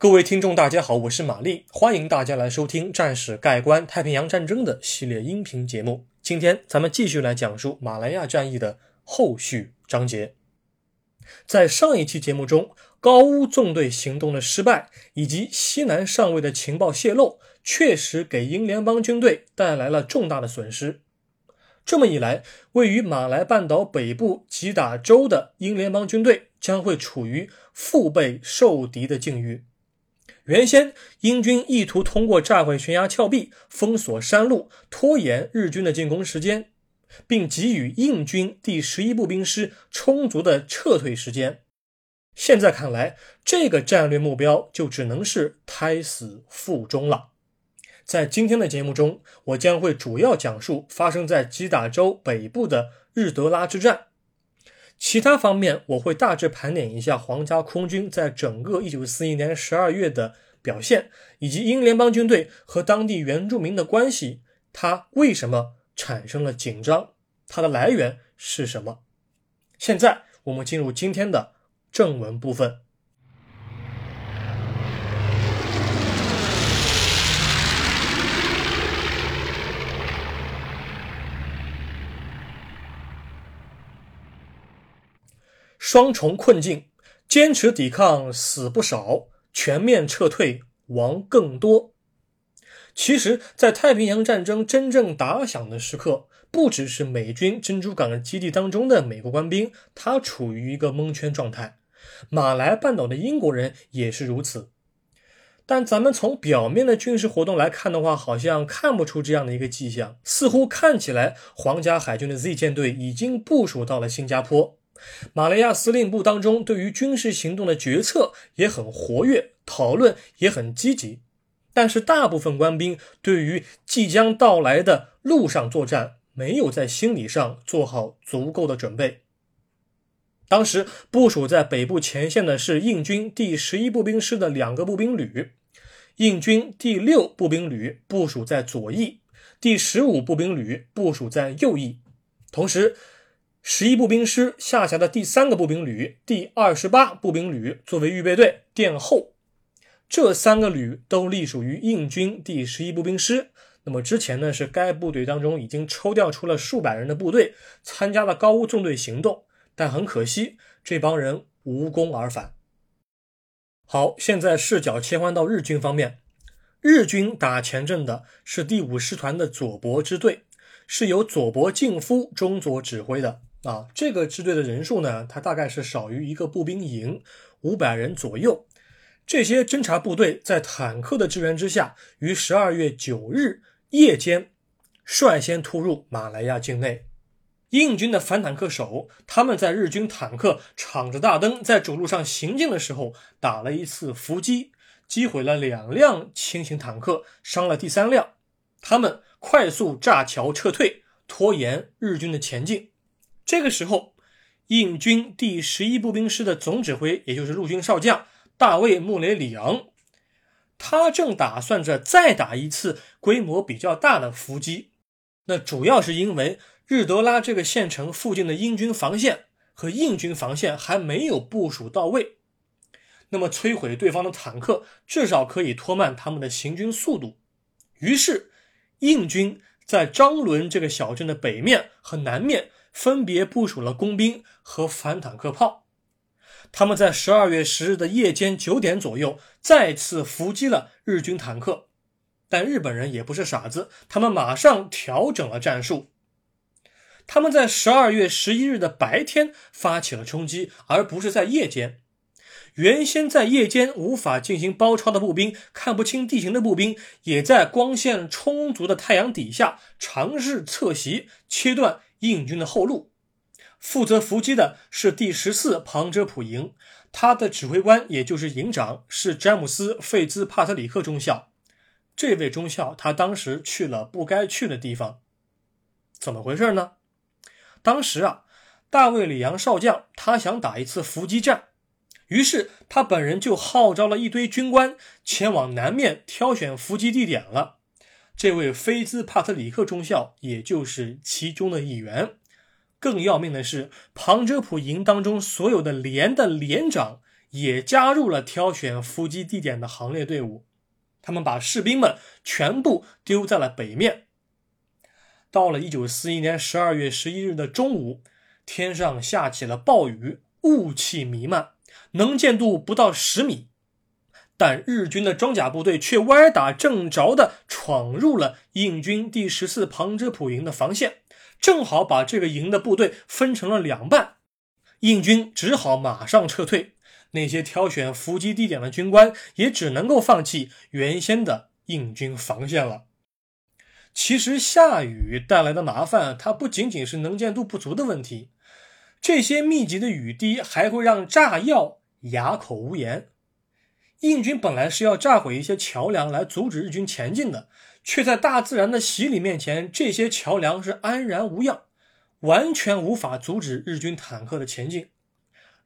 各位听众，大家好，我是玛丽，欢迎大家来收听《战史概观太平洋战争》的系列音频节目。今天咱们继续来讲述马来亚战役的后续章节。在上一期节目中，高乌纵队行动的失败以及西南上尉的情报泄露，确实给英联邦军队带来了重大的损失。这么一来，位于马来半岛北部吉打州的英联邦军队将会处于腹背受敌的境遇。原先，英军意图通过炸毁悬崖峭壁、封锁山路，拖延日军的进攻时间，并给予印军第十一步兵师充足的撤退时间。现在看来，这个战略目标就只能是胎死腹中了。在今天的节目中，我将会主要讲述发生在吉打州北部的日德拉之战。其他方面，我会大致盘点一下皇家空军在整个1941年12月的表现，以及英联邦军队和当地原住民的关系，它为什么产生了紧张，它的来源是什么。现在我们进入今天的正文部分。双重困境，坚持抵抗死不少，全面撤退亡更多。其实，在太平洋战争真正打响的时刻，不只是美军珍珠港基地当中的美国官兵，他处于一个蒙圈状态，马来半岛的英国人也是如此。但咱们从表面的军事活动来看的话，好像看不出这样的一个迹象。似乎看起来，皇家海军的 Z 舰队已经部署到了新加坡。马来亚司令部当中对于军事行动的决策也很活跃，讨论也很积极，但是大部分官兵对于即将到来的陆上作战没有在心理上做好足够的准备。当时部署在北部前线的是印军第十一步兵师的两个步兵旅，印军第六步兵旅部署在左翼，第十五步兵旅部署在右翼，同时。十一步兵师下辖的第三个步兵旅第二十八步兵旅作为预备队殿后，这三个旅都隶属于印军第十一步兵师。那么之前呢，是该部队当中已经抽调出了数百人的部队参加了高屋纵队行动，但很可惜，这帮人无功而返。好，现在视角切换到日军方面，日军打前阵的是第五师团的左伯支队，是由左伯敬夫中佐指挥的。啊，这个支队的人数呢，它大概是少于一个步兵营，五百人左右。这些侦察部队在坦克的支援之下，于十二月九日夜间率先突入马来亚境内。印军的反坦克手，他们在日军坦克敞着大灯在主路上行进的时候，打了一次伏击，击毁了两辆轻型坦克，伤了第三辆。他们快速炸桥撤退，拖延日军的前进。这个时候，印军第十一步兵师的总指挥，也就是陆军少将大卫·穆雷里昂，他正打算着再打一次规模比较大的伏击。那主要是因为日德拉这个县城附近的英军防线和印军防线还没有部署到位。那么摧毁对方的坦克，至少可以拖慢他们的行军速度。于是，印军在张伦这个小镇的北面和南面。分别部署了工兵和反坦克炮，他们在十二月十日的夜间九点左右再次伏击了日军坦克，但日本人也不是傻子，他们马上调整了战术。他们在十二月十一日的白天发起了冲击，而不是在夜间。原先在夜间无法进行包抄的步兵，看不清地形的步兵，也在光线充足的太阳底下尝试侧袭，切断。印军的后路，负责伏击的是第十四庞遮普营，他的指挥官也就是营长是詹姆斯·费兹帕特里克中校。这位中校他当时去了不该去的地方，怎么回事呢？当时啊，大卫·里昂少将他想打一次伏击战，于是他本人就号召了一堆军官前往南面挑选伏击地点了。这位菲兹帕特里克中校，也就是其中的一员。更要命的是，庞遮普营当中所有的连的连长也加入了挑选伏击地点的行列队伍。他们把士兵们全部丢在了北面。到了一九四一年十二月十一日的中午，天上下起了暴雨，雾气弥漫，能见度不到十米。但日军的装甲部队却歪打正着地闯入了印军第十四旁支普营的防线，正好把这个营的部队分成了两半。印军只好马上撤退。那些挑选伏击地点的军官也只能够放弃原先的印军防线了。其实下雨带来的麻烦，它不仅仅是能见度不足的问题，这些密集的雨滴还会让炸药哑口无言。印军本来是要炸毁一些桥梁来阻止日军前进的，却在大自然的洗礼面前，这些桥梁是安然无恙，完全无法阻止日军坦克的前进。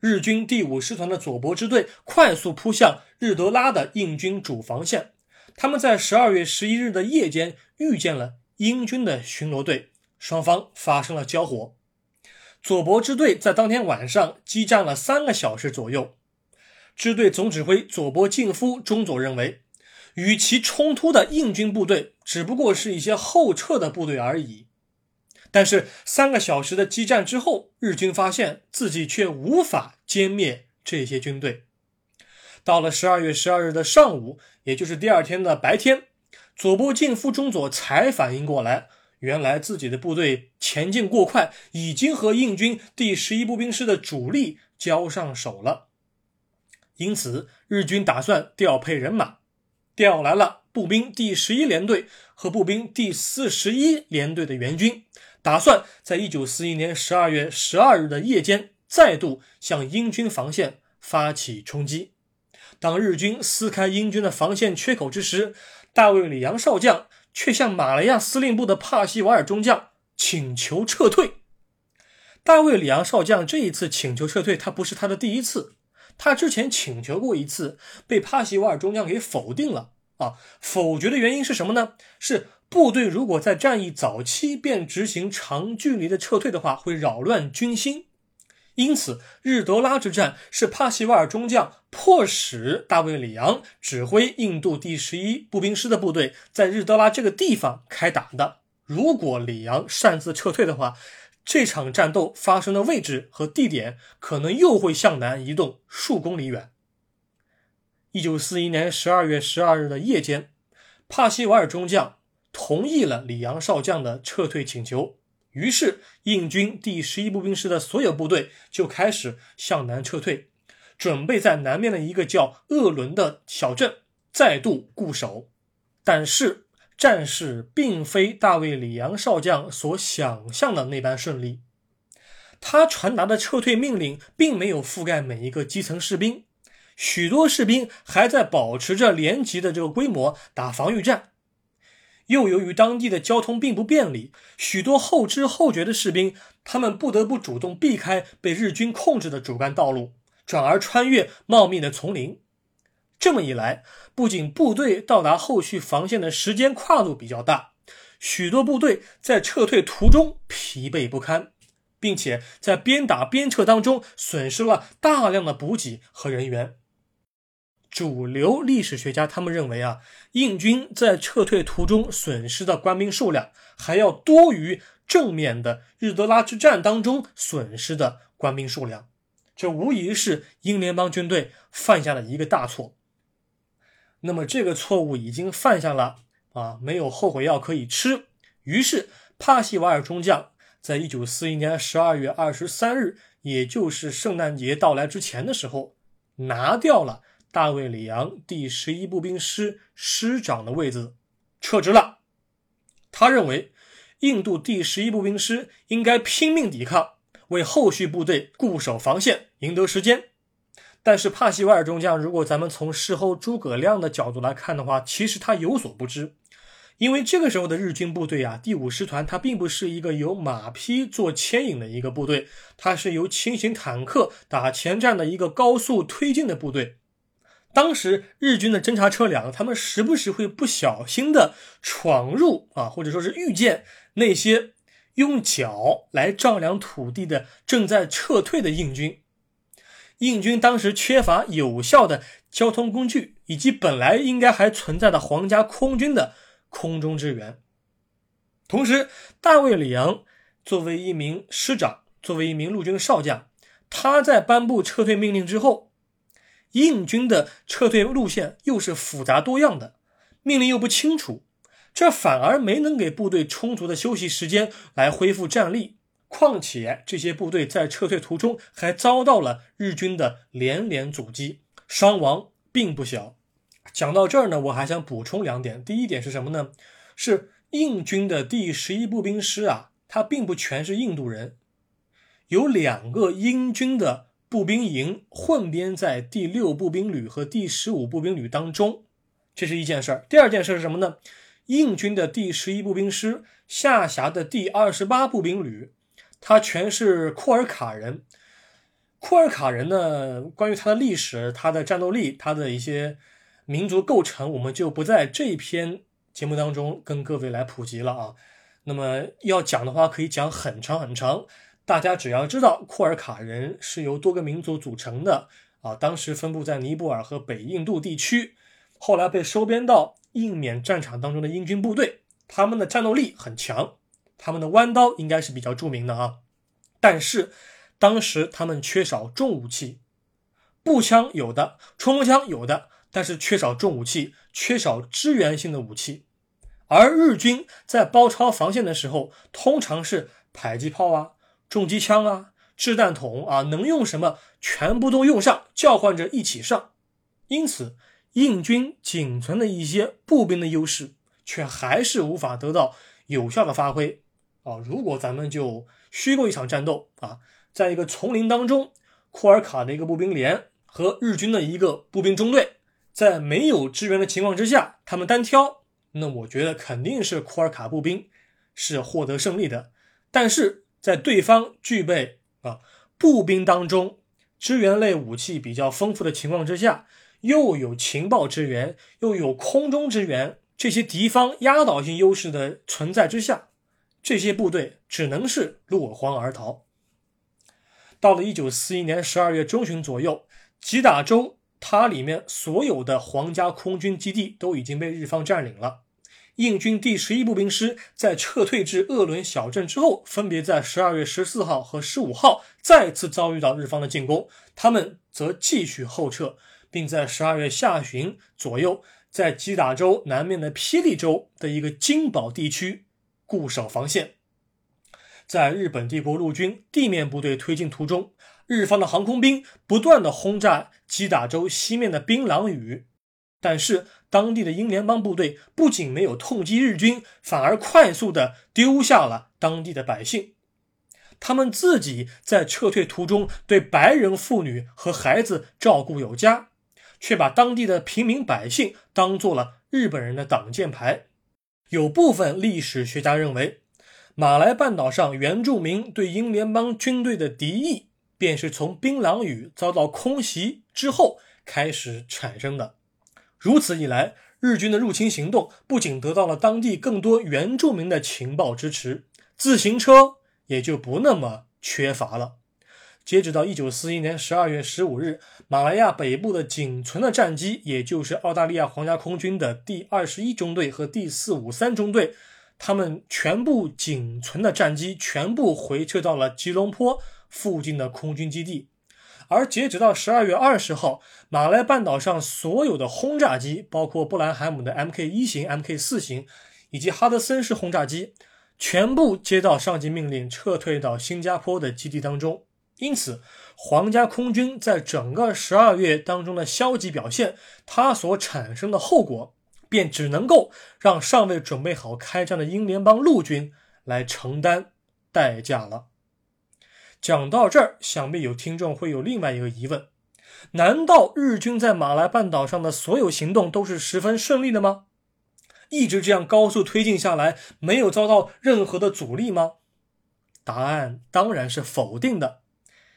日军第五师团的左伯支队快速扑向日德拉的印军主防线。他们在十二月十一日的夜间遇见了英军的巡逻队，双方发生了交火。左伯支队在当天晚上激战了三个小时左右。支队总指挥佐伯敬夫中佐认为，与其冲突的印军部队只不过是一些后撤的部队而已。但是三个小时的激战之后，日军发现自己却无法歼灭这些军队。到了十二月十二日的上午，也就是第二天的白天，佐波敬夫中佐才反应过来，原来自己的部队前进过快，已经和印军第十一步兵师的主力交上手了。因此，日军打算调配人马，调来了步兵第十一联队和步兵第四十一联队的援军。打算在一九四一年十二月十二日的夜间再度向英军防线发起冲击。当日军撕开英军的防线缺口之时，大卫·里扬少将却向马来亚司令部的帕西瓦尔中将请求撤退。大卫·里昂少将这一次请求撤退，他不是他的第一次，他之前请求过一次，被帕西瓦尔中将给否定了。啊，否决的原因是什么呢？是。部队如果在战役早期便执行长距离的撤退的话，会扰乱军心。因此，日德拉之战是帕西瓦尔中将迫使大卫·里昂指挥印度第十一步兵师的部队在日德拉这个地方开打的。如果里昂擅自撤退的话，这场战斗发生的位置和地点可能又会向南移动数公里远。一九四一年十二月十二日的夜间，帕西瓦尔中将。同意了里昂少将的撤退请求，于是印军第十一步兵师的所有部队就开始向南撤退，准备在南面的一个叫鄂伦的小镇再度固守。但是战事并非大卫里昂少将所想象的那般顺利，他传达的撤退命令并没有覆盖每一个基层士兵，许多士兵还在保持着连级的这个规模打防御战。又由于当地的交通并不便利，许多后知后觉的士兵，他们不得不主动避开被日军控制的主干道路，转而穿越茂密的丛林。这么一来，不仅部队到达后续防线的时间跨度比较大，许多部队在撤退途中疲惫不堪，并且在边打边撤当中损失了大量的补给和人员。主流历史学家他们认为啊，印军在撤退途中损失的官兵数量还要多于正面的日德拉之战当中损失的官兵数量，这无疑是英联邦军队犯下的一个大错。那么这个错误已经犯下了啊，没有后悔药可以吃。于是帕西瓦尔中将在一九四一年十二月二十三日，也就是圣诞节到来之前的时候，拿掉了。大卫·里昂第十一步兵师师长的位子撤职了。他认为，印度第十一步兵师应该拼命抵抗，为后续部队固守防线，赢得时间。但是帕西瓦尔中将，如果咱们从事后诸葛亮的角度来看的话，其实他有所不知，因为这个时候的日军部队啊，第五师团它并不是一个由马匹做牵引的一个部队，它是由轻型坦克打前站的一个高速推进的部队。当时日军的侦察车辆，他们时不时会不小心的闯入啊，或者说是遇见那些用脚来丈量土地的正在撤退的印军。印军当时缺乏有效的交通工具，以及本来应该还存在的皇家空军的空中支援。同时，大卫·里昂作为一名师长，作为一名陆军少将，他在颁布撤退命令之后，印军的撤退路线又是复杂多样的，命令又不清楚，这反而没能给部队充足的休息时间来恢复战力。况且这些部队在撤退途中还遭到了日军的连连阻击，伤亡并不小。讲到这儿呢，我还想补充两点。第一点是什么呢？是印军的第十一步兵师啊，它并不全是印度人，有两个英军的步兵营混编在第六步兵旅和第十五步兵旅当中，这是一件事儿。第二件事是什么呢？印军的第十一步兵师下辖的第二十八步兵旅。他全是库尔卡人，库尔卡人呢？关于他的历史、他的战斗力、他的一些民族构成，我们就不在这一篇节目当中跟各位来普及了啊。那么要讲的话，可以讲很长很长。大家只要知道库尔卡人是由多个民族组成的啊，当时分布在尼泊尔和北印度地区，后来被收编到印缅战场当中的英军部队，他们的战斗力很强。他们的弯刀应该是比较著名的啊，但是当时他们缺少重武器，步枪有的，冲锋枪有的，但是缺少重武器，缺少支援性的武器。而日军在包抄防线的时候，通常是迫击炮啊、重机枪啊、掷弹筒啊，能用什么全部都用上，叫唤着一起上。因此，印军仅存的一些步兵的优势，却还是无法得到有效的发挥。啊，如果咱们就虚构一场战斗啊，在一个丛林当中，库尔卡的一个步兵连和日军的一个步兵中队，在没有支援的情况之下，他们单挑，那我觉得肯定是库尔卡步兵是获得胜利的。但是在对方具备啊步兵当中支援类武器比较丰富的情况之下，又有情报支援，又有空中支援，这些敌方压倒性优势的存在之下。这些部队只能是落荒而逃。到了一九四一年十二月中旬左右，吉打州它里面所有的皇家空军基地都已经被日方占领了。印军第十一步兵师在撤退至鄂伦小镇之后，分别在十二月十四号和十五号再次遭遇到日方的进攻，他们则继续后撤，并在十二月下旬左右，在吉打州南面的霹雳州的一个金宝地区。固守防线，在日本帝国陆军地面部队推进途中，日方的航空兵不断的轰炸击打州西面的槟榔屿，但是当地的英联邦部队不仅没有痛击日军，反而快速的丢下了当地的百姓。他们自己在撤退途中对白人妇女和孩子照顾有加，却把当地的平民百姓当做了日本人的挡箭牌。有部分历史学家认为，马来半岛上原住民对英联邦军队的敌意，便是从槟榔屿遭到空袭之后开始产生的。如此一来，日军的入侵行动不仅得到了当地更多原住民的情报支持，自行车也就不那么缺乏了。截止到一九四一年十二月十五日，马来亚北部的仅存的战机，也就是澳大利亚皇家空军的第二十一中队和第四五三中队，他们全部仅存的战机全部回撤到了吉隆坡附近的空军基地。而截止到十二月二十号，马来半岛上所有的轰炸机，包括布兰海姆的 Mk 一型、Mk 四型以及哈德森式轰炸机，全部接到上级命令，撤退到新加坡的基地当中。因此，皇家空军在整个十二月当中的消极表现，它所产生的后果，便只能够让尚未准备好开战的英联邦陆军来承担代价了。讲到这儿，想必有听众会有另外一个疑问：难道日军在马来半岛上的所有行动都是十分顺利的吗？一直这样高速推进下来，没有遭到任何的阻力吗？答案当然是否定的。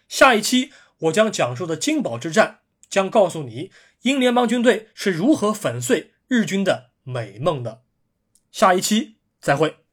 下一期我将讲述的金宝之战，将告诉你英联邦军队是如何粉碎日军的美梦的。下一期再会。